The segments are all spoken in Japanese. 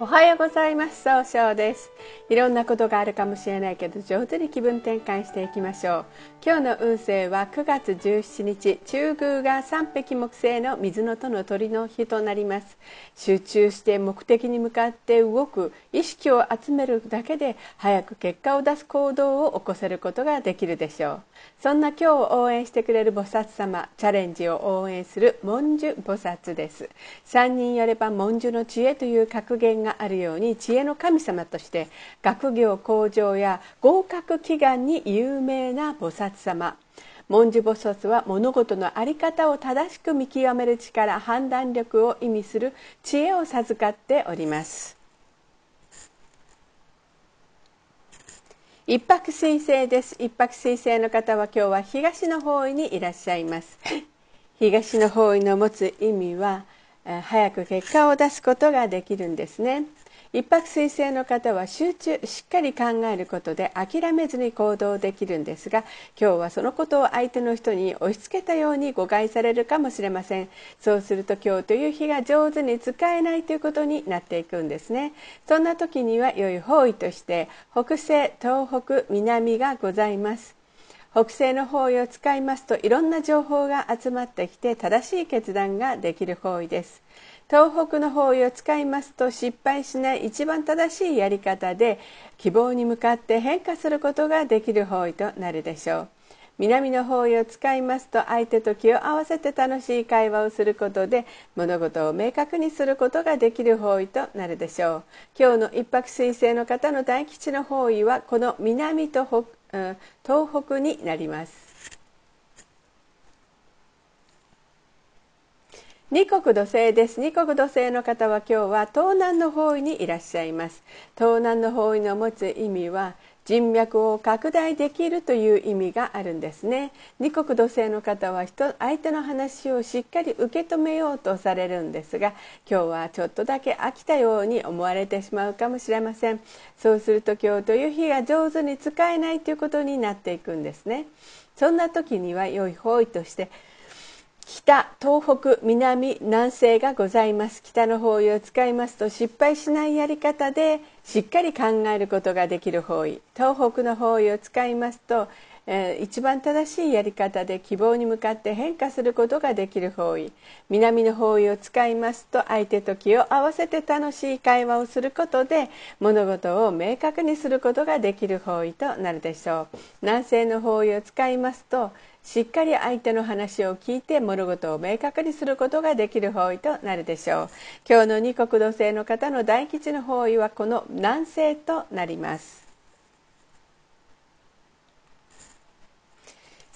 おはようございます。総称です。いろんなことがあるかもしれないけど上手に気分転換していきましょう。今日の運勢は9月17日中宮が三匹木星の水のとの鳥の日となります。集中して目的に向かって動く意識を集めるだけで早く結果を出す行動を起こせることができるでしょう。そんな今日を応援してくれる菩薩様チャレンジを応援する文殊菩薩です。三人よれば文殊の知恵という格言があるように知恵の神様として学業向上や合格祈願に有名な菩薩様。文殊菩薩は物事の在り方を正しく見極める力判断力を意味する知恵を授かっております。一泊水星です。一泊水星の方は今日は東の方位にいらっしゃいます。東の方位の持つ意味は早く結果を出すことができるんですね。一泊水星の方は集中しっかり考えることで諦めずに行動できるんですが今日はそのことを相手の人に押し付けたように誤解されるかもしれません。そうすると今日という日が上手に使えないということになっていくんですね。そんな時には良い方位として北西東北南がございます。北西の方位を使いますといろんな情報が集まってきて正しい決断ができる方位です。東北の方位を使いますと失敗しない一番正しいやり方で希望に向かって変化することができる方位となるでしょう。南の方位を使いますと相手と気を合わせて楽しい会話をすることで物事を明確にすることができる方位となるでしょう。今日の一泊水星の方の大吉の方位はこの南と東北になります。二国土星です。二国土星の方は今日は東南の方位にいらっしゃいます。東南の方位の持つ意味は人脈を拡大できるという意味があるんですね。二国土星の方は人相手の話をしっかり受け止めようとされるんですが今日はちょっとだけ飽きたように思われてしまうかもしれません。そうすると今日という日が上手に使えないということになっていくんですね。そんな時には良い方位として北東北南南西がございます。北の方位を使いますと失敗しないやり方でしっかり考えることができる方位。東北の方位を使いますと、えー、一番正しいやり方で希望に向かって変化することができる方位。南の方位を使いますと相手と気を合わせて楽しい会話をすることで物事を明確にすることができる方位となるでしょう。南西の方位を使いますとしっかり相手の話を聞いて物事を明確にすることができる方位となるでしょう。今日の二国土星の方の大吉の方位はこの南西となります。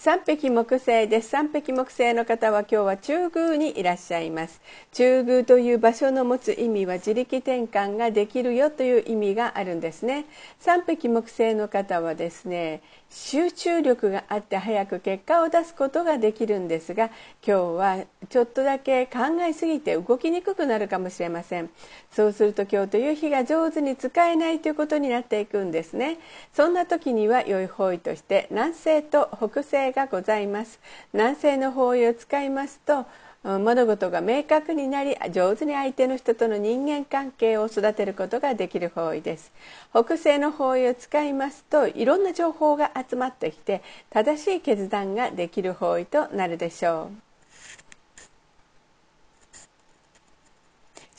三匹木星です。三匹木星の方は今日は中宮にいらっしゃいます。中宮という場所の持つ意味は自力転換ができるよという意味があるんですね。三匹木星の方はですね集中力があって早く結果を出すことができるんですが今日はちょっとだけ考えすぎて動きにくくなるかもしれません。そうすると今日という日が上手に使えないということになっていくんですね。そんな時には良い方位として南西と北西がございます。南西の方位を使いますと物事が明確になり上手に相手の人との人間関係を育てることができる方位です。北西の方位を使いますといろんな情報が集まってきて正しい決断ができる方位となるでしょう。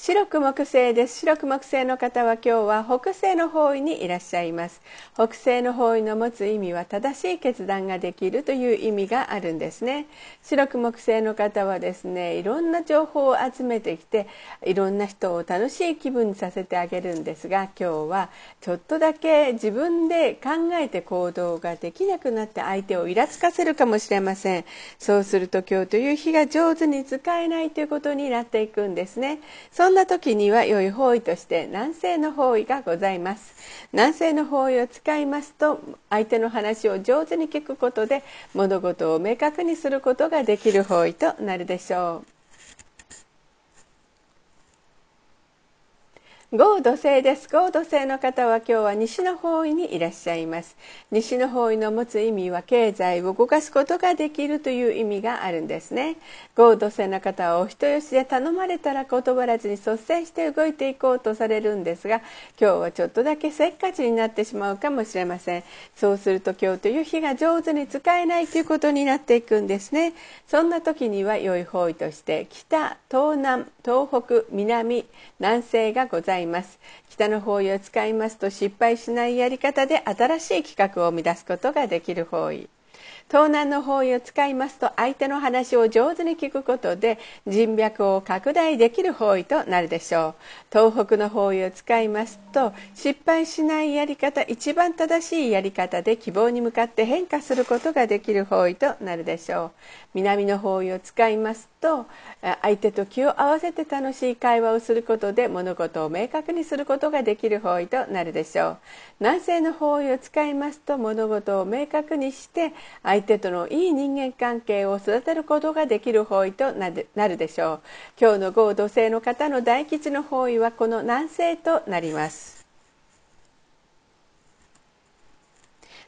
白く木星です。白く木星の方は今日は北西の方位にいらっしゃいます。北西の方位の持つ意味は正しい決断ができるという意味があるんですね。白く木星の方はですねいろんな情報を集めてきていろんな人を楽しい気分にさせてあげるんですが今日はちょっとだけ自分で考えて行動ができなくなって相手をイラつかせるかもしれません。そうすると今日という日が上手に使えないということになっていくんですね。そんな時には良い方位として南西の方位がございます。南西の方位を使いますと相手の話を上手に聞くことで物事を明確にすることができる方位となるでしょう。合土星です。合土星の方は今日は西の方位にいらっしゃいます。西の方位の持つ意味は経済を動かすことができるという意味があるんですね。合土星の方はお人よしで頼まれたら断らずに率先して動いていこうとされるんですが今日はちょっとだけせっかちになってしまうかもしれません。そうすると今日という日が上手に使えないということになっていくんですね。そんな時には良い方位として北東南東北南南西がございます。北の方位を使いますと失敗しないやり方で新しい企画を生み出すことができる方位。東南の方位を使いますと相手の話を上手に聞くことで人脈を拡大できる方位となるでしょう。東北の方位を使いますと失敗しないやり方一番正しいやり方で希望に向かって変化することができる方位となるでしょう。南の方位を使いますと相手と気を合わせて楽しい会話をすることで物事を明確にすることができる方位となるでしょう。南西の方位を使いますと物事を明確にして相相手とのいい人間関係を育てることができる方位となるでしょう。今日の合土星の方の大吉の方位はこの南西となります。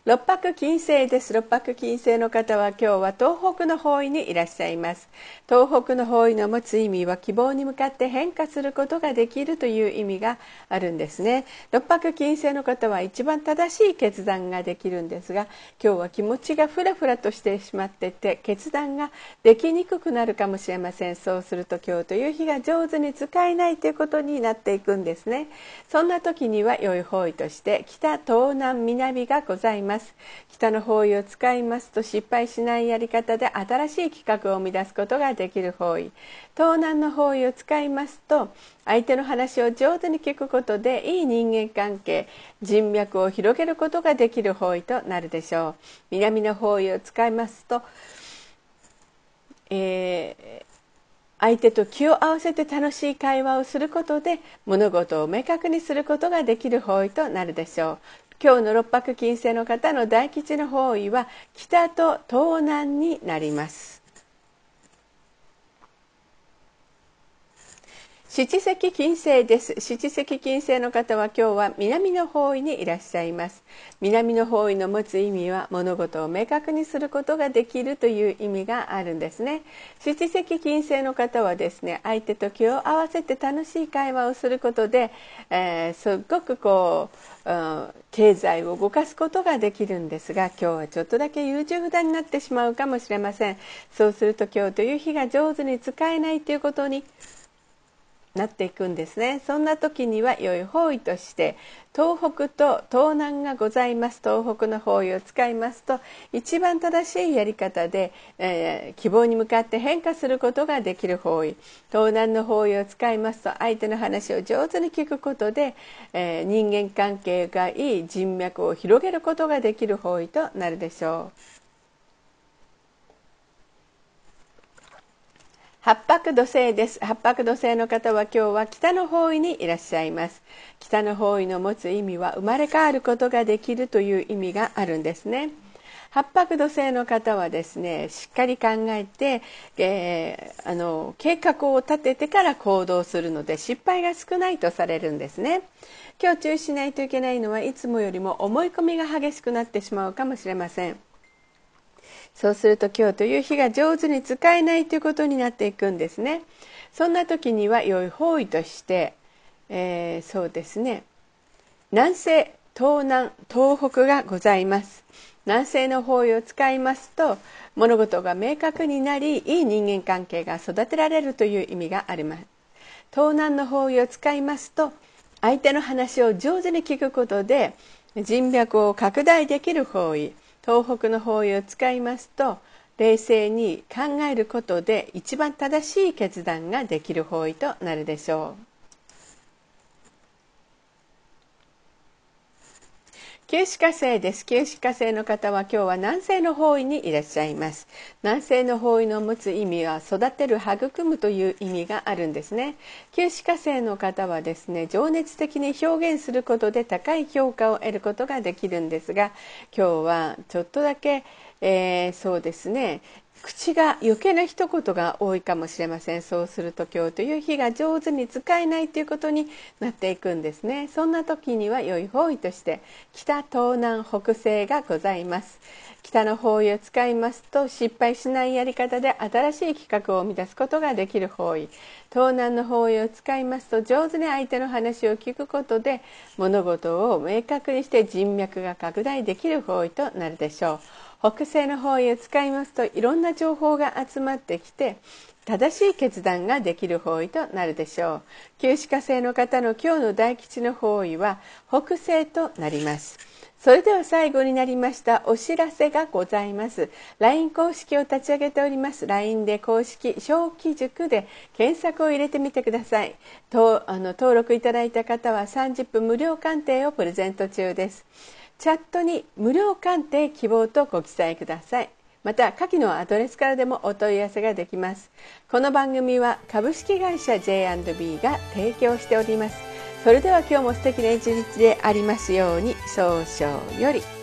六白金星です。六白金星の方は今日は東北の方位にいらっしゃいます。東北の方位の持つ意味は希望に向かって変化することができるという意味があるんですね。六白金星の方は一番正しい決断ができるんですが今日は気持ちがふらふらとしてしまってて決断ができにくくなるかもしれません。そうすると今日という日が上手に使えないということになっていくんですね。そんな時には良い方位として北東南南がございます。ます。北の方位を使いますと失敗しないやり方で新しい企画を生み出すことができる方位。東南の方位を使いますと相手の話を上手に聞くことでいい人間関係人脈を広げることができる方位となるでしょう。南の方位を使いますと、えー相手と気を合わせて楽しい会話をすることで物事を明確にすることができる方位となるでしょう。今日の六白金星の方の大吉の方位は北と東南になります。七石金星です。七石金星の方は今日は南の方位にいらっしゃいます。南の方位の持つ意味は物事を明確にすることができるという意味があるんですね。七石金星の方はですね相手と気を合わせて楽しい会話をすることで、えー、すっごくこう、うん、経済を動かすことができるんですが今日はちょっとだけ優柔不断になってしまうかもしれません。そうすると今日という日が上手に使えないということになっていくんですね。そんな時には良い方位として東北と東南がございます。東北の方位を使いますと一番正しいやり方で、えー、希望に向かって変化することができる方位。東南の方位を使いますと相手の話を上手に聞くことで、えー、人間関係がいい人脈を広げることができる方位となるでしょう。八白土星です。八白土星の方は今日は北の方位にいらっしゃいます。北の方位の持つ意味は生まれ変わることができるという意味があるんですね。八白土星の方はですねしっかり考えて、えー、あの計画を立ててから行動するので失敗が少ないとされるんですね。今日注意しないといけないのはいつもよりも思い込みが激しくなってしまうかもしれません。そうすると今日という日が上手に使えないということになっていくんですね。そんな時には良い方位として、えー、そうですね。南西東南東北がございます。南西の方位を使いますと物事が明確になりいい人間関係が育てられるという意味があります。東南の方位を使いますと相手の話を上手に聞くことで人脈を拡大できる方位。東北の方位を使いますと冷静に考えることで一番正しい決断ができる方位となるでしょう。九死火星です。九死火星の方は今日は南西の方位にいらっしゃいます。南西の方位の持つ意味は育てる、育むという意味があるんですね。九死火星の方はですね、情熱的に表現することで高い評価を得ることができるんですが、今日はちょっとだけ、えー、そうですね、口が余計な一言が多いかもしれません。そうすると今日という日が上手に使えないということになっていくんですね。そんな時には良い方位として北東南北西がございます。北の方位を使いますと失敗しないやり方で新しい企画を生み出すことができる方位。東南の方位を使いますと上手に相手の話を聞くことで物事を明確にして人脈が拡大できる方位となるでしょう。北西の方位を使いますといろんな情報が集まってきて正しい決断ができる方位となるでしょう。旧歯科生の方の今日の大吉の方位は北西となります。それでは最後になりましたお知らせがございます。LINE 公式を立ち上げております。LINE で公式小規塾で検索を入れてみてください。とあの登録いただいた方は30分無料鑑定をプレゼント中です。チャットに無料鑑定希望とご記載ください。また下記のアドレスからでもお問い合わせができます。この番組は株式会社 J&B が提供しております。それでは今日も素敵な一日でありますように早々より。